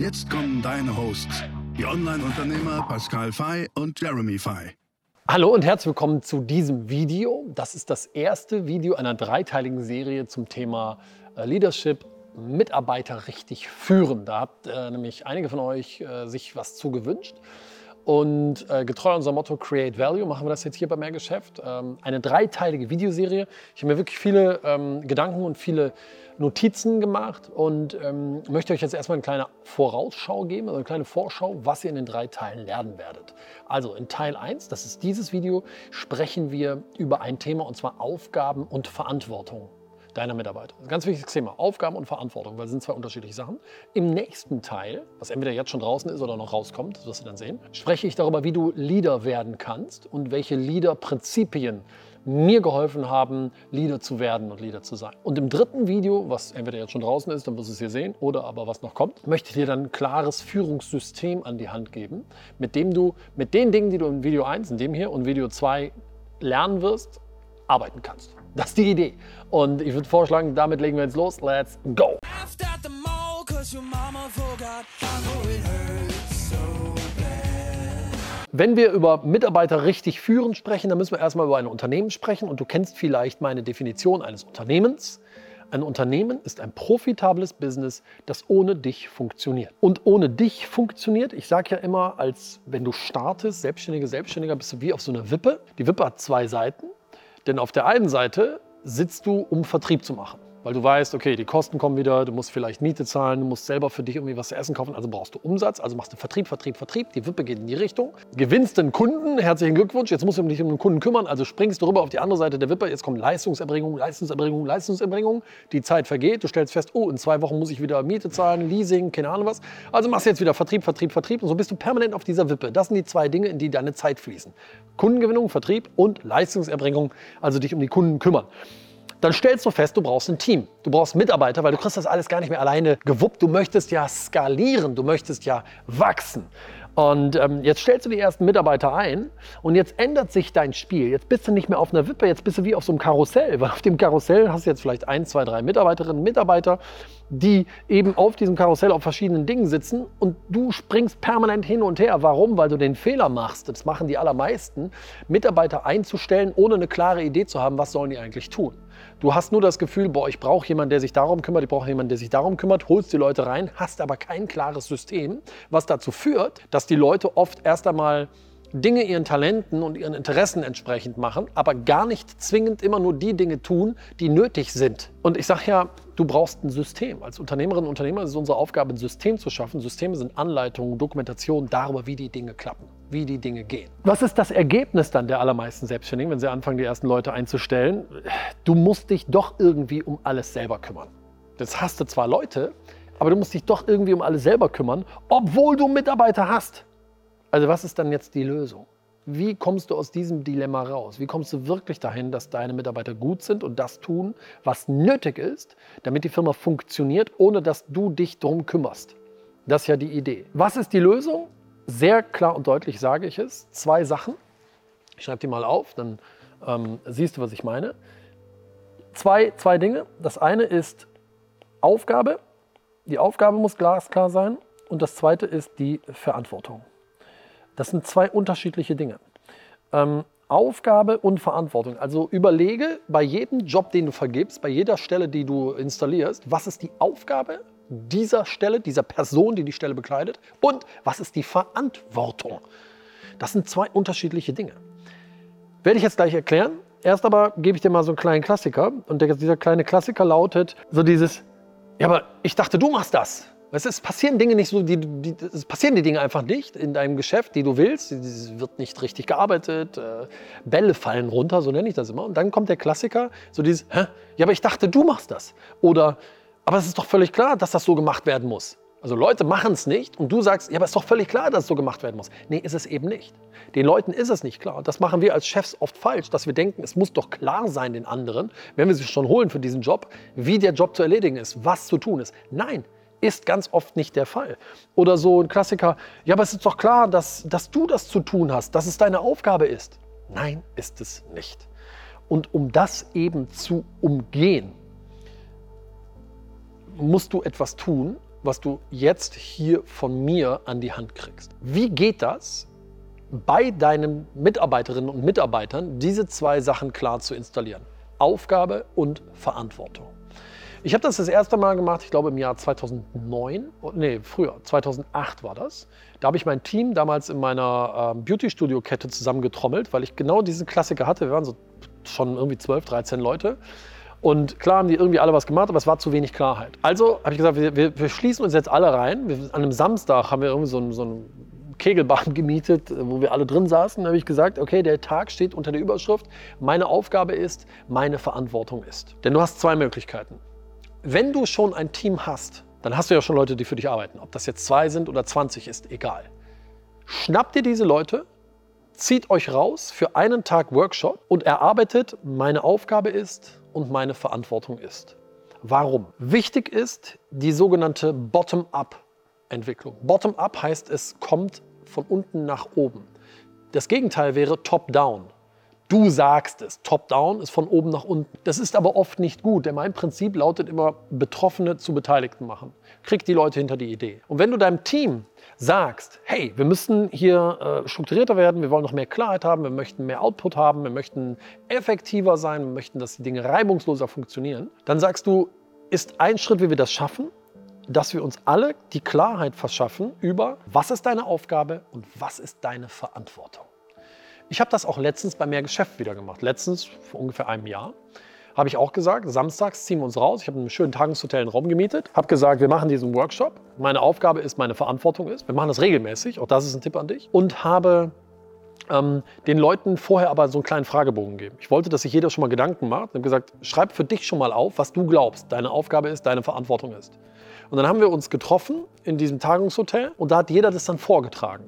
Jetzt kommen deine Hosts, die Online-Unternehmer Pascal Fay und Jeremy Fay. Hallo und herzlich willkommen zu diesem Video. Das ist das erste Video einer dreiteiligen Serie zum Thema äh, Leadership Mitarbeiter richtig führen. Da habt äh, nämlich einige von euch äh, sich was zu gewünscht. Und äh, getreu unserem Motto Create Value machen wir das jetzt hier bei Mehrgeschäft. Ähm, eine dreiteilige Videoserie. Ich habe mir wirklich viele ähm, Gedanken und viele Notizen gemacht und ähm, möchte euch jetzt erstmal eine kleine Vorausschau geben, also eine kleine Vorschau, was ihr in den drei Teilen lernen werdet. Also in Teil 1, das ist dieses Video, sprechen wir über ein Thema und zwar Aufgaben und Verantwortung deiner Mitarbeiter. Ein ganz wichtiges Thema. Aufgaben und Verantwortung, weil es sind zwei unterschiedliche Sachen. Im nächsten Teil, was entweder jetzt schon draußen ist oder noch rauskommt, das wirst du dann sehen, spreche ich darüber, wie du Leader werden kannst und welche Leader-Prinzipien mir geholfen haben, Leader zu werden und Leader zu sein. Und im dritten Video, was entweder jetzt schon draußen ist, dann wirst du es hier sehen, oder aber was noch kommt, möchte ich dir dann ein klares Führungssystem an die Hand geben, mit dem du mit den Dingen, die du in Video 1, in dem hier und Video 2 lernen wirst, arbeiten kannst. Das ist die Idee. Und ich würde vorschlagen, damit legen wir jetzt los. Let's go! Wenn wir über Mitarbeiter richtig führen sprechen, dann müssen wir erstmal über ein Unternehmen sprechen. Und du kennst vielleicht meine Definition eines Unternehmens. Ein Unternehmen ist ein profitables Business, das ohne dich funktioniert. Und ohne dich funktioniert, ich sage ja immer, als wenn du startest, Selbstständige, Selbstständiger, bist du wie auf so einer Wippe. Die Wippe hat zwei Seiten. Denn auf der einen Seite sitzt du, um Vertrieb zu machen. Weil du weißt, okay, die Kosten kommen wieder, du musst vielleicht Miete zahlen, du musst selber für dich irgendwie was zu essen kaufen, also brauchst du Umsatz, also machst du Vertrieb, Vertrieb, Vertrieb, die Wippe geht in die Richtung, gewinnst den Kunden, herzlichen Glückwunsch, jetzt musst du dich um den Kunden kümmern, also springst du rüber auf die andere Seite der Wippe, jetzt kommt Leistungserbringung, Leistungserbringung, Leistungserbringung, die Zeit vergeht, du stellst fest, oh, in zwei Wochen muss ich wieder Miete zahlen, Leasing, keine Ahnung was, also machst du jetzt wieder Vertrieb, Vertrieb, Vertrieb und so bist du permanent auf dieser Wippe. Das sind die zwei Dinge, in die deine Zeit fließen. Kundengewinnung, Vertrieb und Leistungserbringung, also dich um die Kunden kümmern dann stellst du fest, du brauchst ein Team. Du brauchst Mitarbeiter, weil du kriegst das alles gar nicht mehr alleine gewuppt. Du möchtest ja skalieren, du möchtest ja wachsen. Und ähm, jetzt stellst du die ersten Mitarbeiter ein und jetzt ändert sich dein Spiel. Jetzt bist du nicht mehr auf einer Wippe, jetzt bist du wie auf so einem Karussell. Weil auf dem Karussell hast du jetzt vielleicht ein, zwei, drei Mitarbeiterinnen Mitarbeiter, die eben auf diesem Karussell auf verschiedenen Dingen sitzen und du springst permanent hin und her. Warum? Weil du den Fehler machst, das machen die allermeisten, Mitarbeiter einzustellen, ohne eine klare Idee zu haben, was sollen die eigentlich tun. Du hast nur das Gefühl, boah, ich brauche jemanden, der sich darum kümmert, ich brauche jemanden, der sich darum kümmert, holst die Leute rein, hast aber kein klares System, was dazu führt, dass die Leute oft erst einmal Dinge ihren Talenten und ihren Interessen entsprechend machen, aber gar nicht zwingend immer nur die Dinge tun, die nötig sind. Und ich sage ja, du brauchst ein System. Als Unternehmerinnen und Unternehmer ist es unsere Aufgabe, ein System zu schaffen. Systeme sind Anleitungen, Dokumentationen darüber, wie die Dinge klappen, wie die Dinge gehen. Was ist das Ergebnis dann der allermeisten Selbstständigen, wenn sie anfangen, die ersten Leute einzustellen? Du musst dich doch irgendwie um alles selber kümmern. Jetzt hast du zwar Leute, aber du musst dich doch irgendwie um alles selber kümmern, obwohl du Mitarbeiter hast. Also was ist dann jetzt die Lösung? Wie kommst du aus diesem Dilemma raus? Wie kommst du wirklich dahin, dass deine Mitarbeiter gut sind und das tun, was nötig ist, damit die Firma funktioniert, ohne dass du dich darum kümmerst? Das ist ja die Idee. Was ist die Lösung? Sehr klar und deutlich sage ich es. Zwei Sachen. Ich schreibe die mal auf, dann ähm, siehst du, was ich meine. Zwei, zwei Dinge. Das eine ist Aufgabe. Die Aufgabe muss glasklar sein. Und das zweite ist die Verantwortung. Das sind zwei unterschiedliche Dinge. Ähm, Aufgabe und Verantwortung. Also überlege bei jedem Job, den du vergibst, bei jeder Stelle, die du installierst, was ist die Aufgabe dieser Stelle, dieser Person, die die Stelle bekleidet und was ist die Verantwortung. Das sind zwei unterschiedliche Dinge. Werde ich jetzt gleich erklären. Erst aber gebe ich dir mal so einen kleinen Klassiker. Und dieser kleine Klassiker lautet so dieses, ja, aber ich dachte, du machst das. Es passieren Dinge nicht so, die, die, es passieren die Dinge einfach nicht in deinem Geschäft, die du willst. Es wird nicht richtig gearbeitet, äh, Bälle fallen runter, so nenne ich das immer. Und dann kommt der Klassiker, so dieses, Hä? ja, aber ich dachte, du machst das. Oder, aber es ist doch völlig klar, dass das so gemacht werden muss. Also Leute machen es nicht und du sagst, ja, aber ist doch völlig klar, dass es so gemacht werden muss. Nee, ist es eben nicht. Den Leuten ist es nicht klar. Das machen wir als Chefs oft falsch, dass wir denken, es muss doch klar sein den anderen, wenn wir sie schon holen für diesen Job, wie der Job zu erledigen ist, was zu tun ist. Nein, ist ganz oft nicht der Fall. Oder so ein Klassiker, ja, aber es ist doch klar, dass, dass du das zu tun hast, dass es deine Aufgabe ist. Nein, ist es nicht. Und um das eben zu umgehen, musst du etwas tun, was du jetzt hier von mir an die Hand kriegst. Wie geht das, bei deinen Mitarbeiterinnen und Mitarbeitern diese zwei Sachen klar zu installieren? Aufgabe und Verantwortung. Ich habe das das erste Mal gemacht, ich glaube im Jahr 2009, nee, früher, 2008 war das. Da habe ich mein Team damals in meiner äh, Beauty-Studio-Kette zusammengetrommelt, weil ich genau diesen Klassiker hatte. Wir waren so schon irgendwie 12, 13 Leute. Und klar haben die irgendwie alle was gemacht, aber es war zu wenig Klarheit. Also habe ich gesagt, wir, wir, wir, schließen uns jetzt alle rein. Wir, an einem Samstag haben wir irgendwie so einen, so Kegelbahn gemietet, wo wir alle drin saßen. Da habe ich gesagt, okay, der Tag steht unter der Überschrift, meine Aufgabe ist, meine Verantwortung ist. Denn du hast zwei Möglichkeiten. Wenn du schon ein Team hast, dann hast du ja schon Leute, die für dich arbeiten. Ob das jetzt zwei sind oder 20 ist, egal. Schnapp dir diese Leute, zieht euch raus für einen Tag Workshop und erarbeitet, meine Aufgabe ist, und meine Verantwortung ist. Warum? Wichtig ist die sogenannte Bottom-up-Entwicklung. Bottom-up heißt, es kommt von unten nach oben. Das Gegenteil wäre Top-down. Du sagst es. Top-down ist von oben nach unten. Das ist aber oft nicht gut, denn mein Prinzip lautet immer, Betroffene zu Beteiligten machen. Krieg die Leute hinter die Idee. Und wenn du deinem Team sagst, hey, wir müssen hier äh, strukturierter werden, wir wollen noch mehr Klarheit haben, wir möchten mehr Output haben, wir möchten effektiver sein, wir möchten, dass die Dinge reibungsloser funktionieren, dann sagst du, ist ein Schritt, wie wir das schaffen, dass wir uns alle die Klarheit verschaffen über, was ist deine Aufgabe und was ist deine Verantwortung. Ich habe das auch letztens bei mehr Geschäft wieder gemacht, letztens vor ungefähr einem Jahr habe ich auch gesagt, samstags ziehen wir uns raus. Ich habe in einem schönen Tagungshotel einen Raum gemietet, habe gesagt, wir machen diesen Workshop. Meine Aufgabe ist, meine Verantwortung ist. Wir machen das regelmäßig, auch das ist ein Tipp an dich. Und habe ähm, den Leuten vorher aber so einen kleinen Fragebogen gegeben. Ich wollte, dass sich jeder schon mal Gedanken macht. Ich habe gesagt, schreib für dich schon mal auf, was du glaubst, deine Aufgabe ist, deine Verantwortung ist. Und dann haben wir uns getroffen in diesem Tagungshotel und da hat jeder das dann vorgetragen.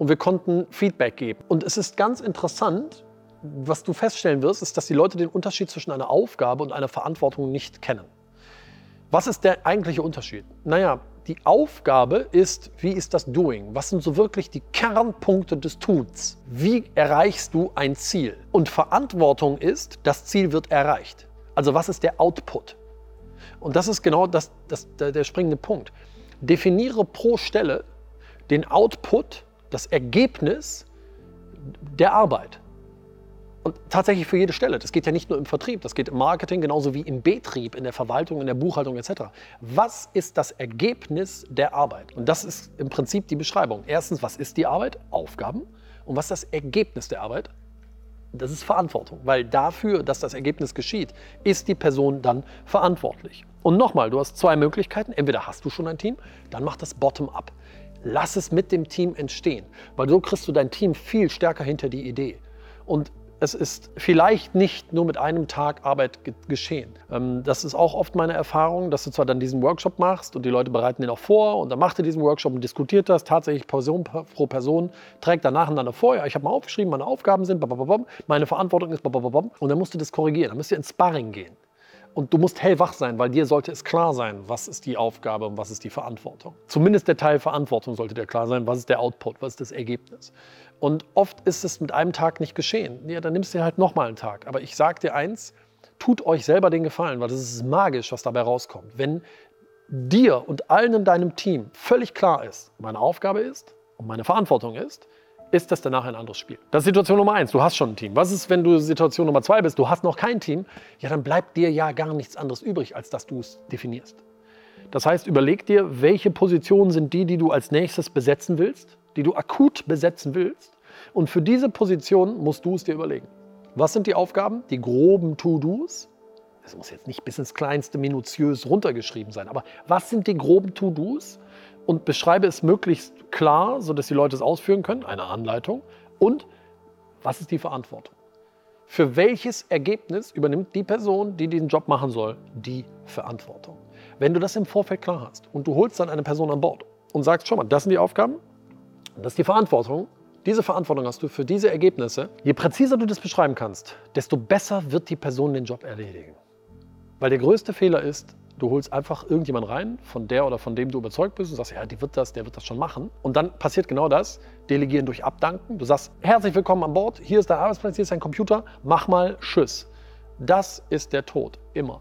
Und wir konnten Feedback geben. Und es ist ganz interessant, was du feststellen wirst, ist, dass die Leute den Unterschied zwischen einer Aufgabe und einer Verantwortung nicht kennen. Was ist der eigentliche Unterschied? Naja, die Aufgabe ist, wie ist das Doing? Was sind so wirklich die Kernpunkte des Tuns? Wie erreichst du ein Ziel? Und Verantwortung ist, das Ziel wird erreicht. Also was ist der Output? Und das ist genau das, das, der, der springende Punkt. Definiere pro Stelle den Output, das Ergebnis der Arbeit. Und tatsächlich für jede Stelle. Das geht ja nicht nur im Vertrieb, das geht im Marketing genauso wie im Betrieb, in der Verwaltung, in der Buchhaltung etc. Was ist das Ergebnis der Arbeit? Und das ist im Prinzip die Beschreibung. Erstens, was ist die Arbeit? Aufgaben. Und was ist das Ergebnis der Arbeit? Das ist Verantwortung, weil dafür, dass das Ergebnis geschieht, ist die Person dann verantwortlich. Und nochmal, du hast zwei Möglichkeiten. Entweder hast du schon ein Team, dann mach das bottom-up. Lass es mit dem Team entstehen, weil so kriegst du dein Team viel stärker hinter die Idee. Und es ist vielleicht nicht nur mit einem Tag Arbeit geschehen. Ähm, das ist auch oft meine Erfahrung, dass du zwar dann diesen Workshop machst und die Leute bereiten den auch vor und dann macht er diesen Workshop und diskutiert das tatsächlich Person pro Person, trägt dann nacheinander vor, ja, ich habe mal aufgeschrieben, meine Aufgaben sind, meine Verantwortung ist, und dann musst du das korrigieren, dann müsst ihr ins Sparring gehen. Und du musst hellwach sein, weil dir sollte es klar sein, was ist die Aufgabe und was ist die Verantwortung. Zumindest der Teil Verantwortung sollte dir klar sein, was ist der Output, was ist das Ergebnis. Und oft ist es mit einem Tag nicht geschehen. Ja, dann nimmst du halt nochmal einen Tag. Aber ich sage dir eins, tut euch selber den Gefallen, weil das ist magisch, was dabei rauskommt. Wenn dir und allen in deinem Team völlig klar ist, meine Aufgabe ist und meine Verantwortung ist, ist das danach ein anderes Spiel. Das ist Situation Nummer eins. Du hast schon ein Team. Was ist, wenn du Situation Nummer zwei bist? Du hast noch kein Team. Ja, dann bleibt dir ja gar nichts anderes übrig, als dass du es definierst. Das heißt, überleg dir, welche Positionen sind die, die du als nächstes besetzen willst die du akut besetzen willst. Und für diese Position musst du es dir überlegen. Was sind die Aufgaben? Die groben To-Dos. Das muss jetzt nicht bis ins kleinste minutiös runtergeschrieben sein, aber was sind die groben To-Dos? Und beschreibe es möglichst klar, sodass die Leute es ausführen können, eine Anleitung. Und was ist die Verantwortung? Für welches Ergebnis übernimmt die Person, die diesen Job machen soll, die Verantwortung? Wenn du das im Vorfeld klar hast und du holst dann eine Person an Bord und sagst, schau mal, das sind die Aufgaben, das ist die Verantwortung, diese Verantwortung hast du für diese Ergebnisse. Je präziser du das beschreiben kannst, desto besser wird die Person den Job erledigen. Weil der größte Fehler ist, du holst einfach irgendjemand rein, von der oder von dem du überzeugt bist und sagst, ja, die wird das, der wird das schon machen. Und dann passiert genau das, delegieren durch Abdanken. Du sagst, herzlich willkommen an Bord, hier ist dein Arbeitsplatz, hier ist dein Computer, mach mal Tschüss. Das ist der Tod, immer.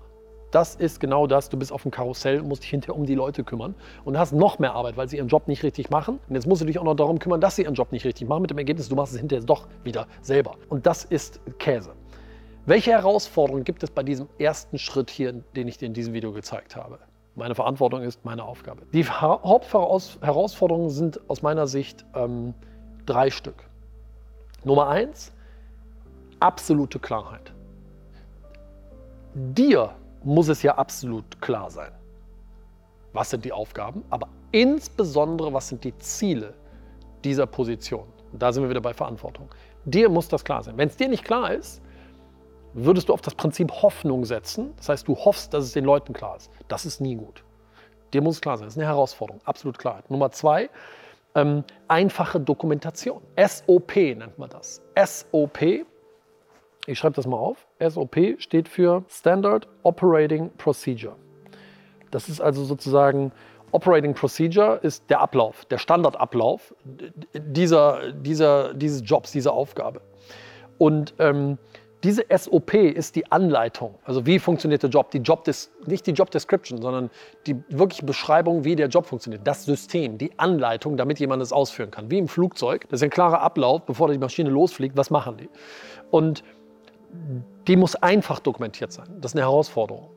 Das ist genau das. Du bist auf dem Karussell, musst dich hinterher um die Leute kümmern und hast noch mehr Arbeit, weil sie ihren Job nicht richtig machen. Und jetzt musst du dich auch noch darum kümmern, dass sie ihren Job nicht richtig machen. Mit dem Ergebnis, du machst es hinterher doch wieder selber. Und das ist Käse. Welche Herausforderungen gibt es bei diesem ersten Schritt hier, den ich dir in diesem Video gezeigt habe? Meine Verantwortung ist meine Aufgabe. Die Hauptherausforderungen sind aus meiner Sicht ähm, drei Stück. Nummer eins, absolute Klarheit. Dir muss es ja absolut klar sein. Was sind die Aufgaben, aber insbesondere, was sind die Ziele dieser Position? Und da sind wir wieder bei Verantwortung. Dir muss das klar sein. Wenn es dir nicht klar ist, würdest du auf das Prinzip Hoffnung setzen. Das heißt, du hoffst, dass es den Leuten klar ist. Das ist nie gut. Dir muss es klar sein. Das ist eine Herausforderung. Absolut Klarheit. Nummer zwei, ähm, einfache Dokumentation. SOP nennt man das. SOP ich schreibe das mal auf. SOP steht für Standard Operating Procedure. Das ist also sozusagen Operating Procedure ist der Ablauf, der Standardablauf dieser, dieser, dieses Jobs, dieser Aufgabe. Und ähm, diese SOP ist die Anleitung. Also wie funktioniert der Job? Die Job nicht die Job Description, sondern die wirkliche Beschreibung, wie der Job funktioniert. Das System, die Anleitung, damit jemand es ausführen kann. Wie im Flugzeug. Das ist ein klarer Ablauf, bevor die Maschine losfliegt. Was machen die? Und die muss einfach dokumentiert sein. Das ist eine Herausforderung.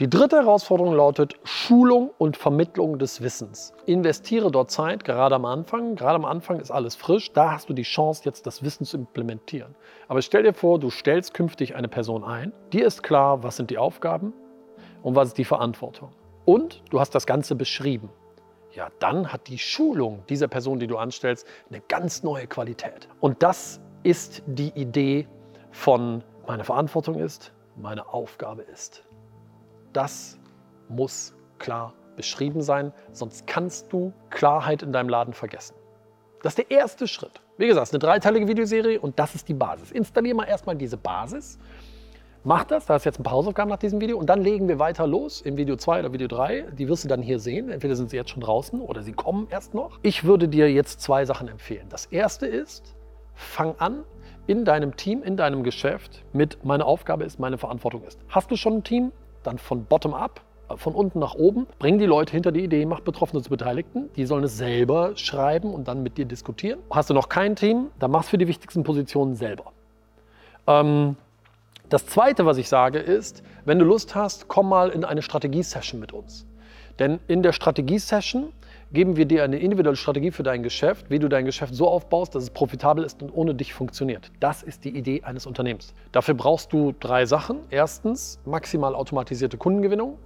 Die dritte Herausforderung lautet Schulung und Vermittlung des Wissens. Investiere dort Zeit, gerade am Anfang. Gerade am Anfang ist alles frisch. Da hast du die Chance, jetzt das Wissen zu implementieren. Aber stell dir vor, du stellst künftig eine Person ein. Dir ist klar, was sind die Aufgaben und was ist die Verantwortung. Und du hast das Ganze beschrieben. Ja, dann hat die Schulung dieser Person, die du anstellst, eine ganz neue Qualität. Und das ist die Idee von meine Verantwortung ist, meine Aufgabe ist. Das muss klar beschrieben sein, sonst kannst du Klarheit in deinem Laden vergessen. Das ist der erste Schritt. Wie gesagt, eine dreiteilige Videoserie und das ist die Basis. Installier mal erstmal diese Basis. Mach das, da ist jetzt ein paar Hausaufgaben nach diesem Video und dann legen wir weiter los im Video 2 oder Video 3. Die wirst du dann hier sehen. Entweder sind sie jetzt schon draußen oder sie kommen erst noch. Ich würde dir jetzt zwei Sachen empfehlen. Das erste ist, fang an, in deinem Team, in deinem Geschäft mit meine Aufgabe ist, meine Verantwortung ist. Hast du schon ein Team? Dann von bottom up, äh, von unten nach oben, bring die Leute hinter die Idee, mach Betroffene zu Beteiligten. Die sollen es selber schreiben und dann mit dir diskutieren. Hast du noch kein Team, dann machst du die wichtigsten Positionen selber. Ähm, das Zweite, was ich sage, ist, wenn du Lust hast, komm mal in eine Strategie-Session mit uns. Denn in der Strategie-Session geben wir dir eine individuelle Strategie für dein Geschäft, wie du dein Geschäft so aufbaust, dass es profitabel ist und ohne dich funktioniert. Das ist die Idee eines Unternehmens. Dafür brauchst du drei Sachen. Erstens, maximal automatisierte Kundengewinnung.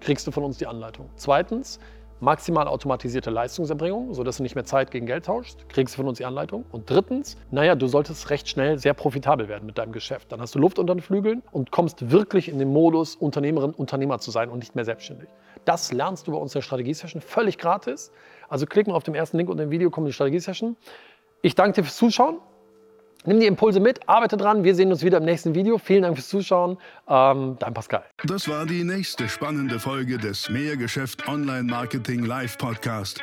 Kriegst du von uns die Anleitung. Zweitens, maximal automatisierte Leistungserbringung, sodass du nicht mehr Zeit gegen Geld tauschst, kriegst du von uns die Anleitung. Und drittens, naja, du solltest recht schnell sehr profitabel werden mit deinem Geschäft. Dann hast du Luft unter den Flügeln und kommst wirklich in den Modus, Unternehmerin, Unternehmer zu sein und nicht mehr selbstständig. Das lernst du bei uns in der Strategie-Session völlig gratis. Also klick mal auf den ersten Link unter dem Video, komm in die Strategie-Session. Ich danke dir fürs Zuschauen. Nimm die Impulse mit, arbeite dran. Wir sehen uns wieder im nächsten Video. Vielen Dank fürs Zuschauen. Ähm, dein Pascal. Das war die nächste spannende Folge des Mehrgeschäft Online Marketing Live Podcast.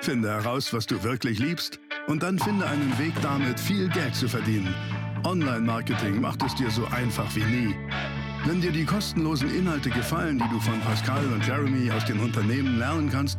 Finde heraus, was du wirklich liebst und dann finde einen Weg damit, viel Geld zu verdienen. Online-Marketing macht es dir so einfach wie nie. Wenn dir die kostenlosen Inhalte gefallen, die du von Pascal und Jeremy aus den Unternehmen lernen kannst,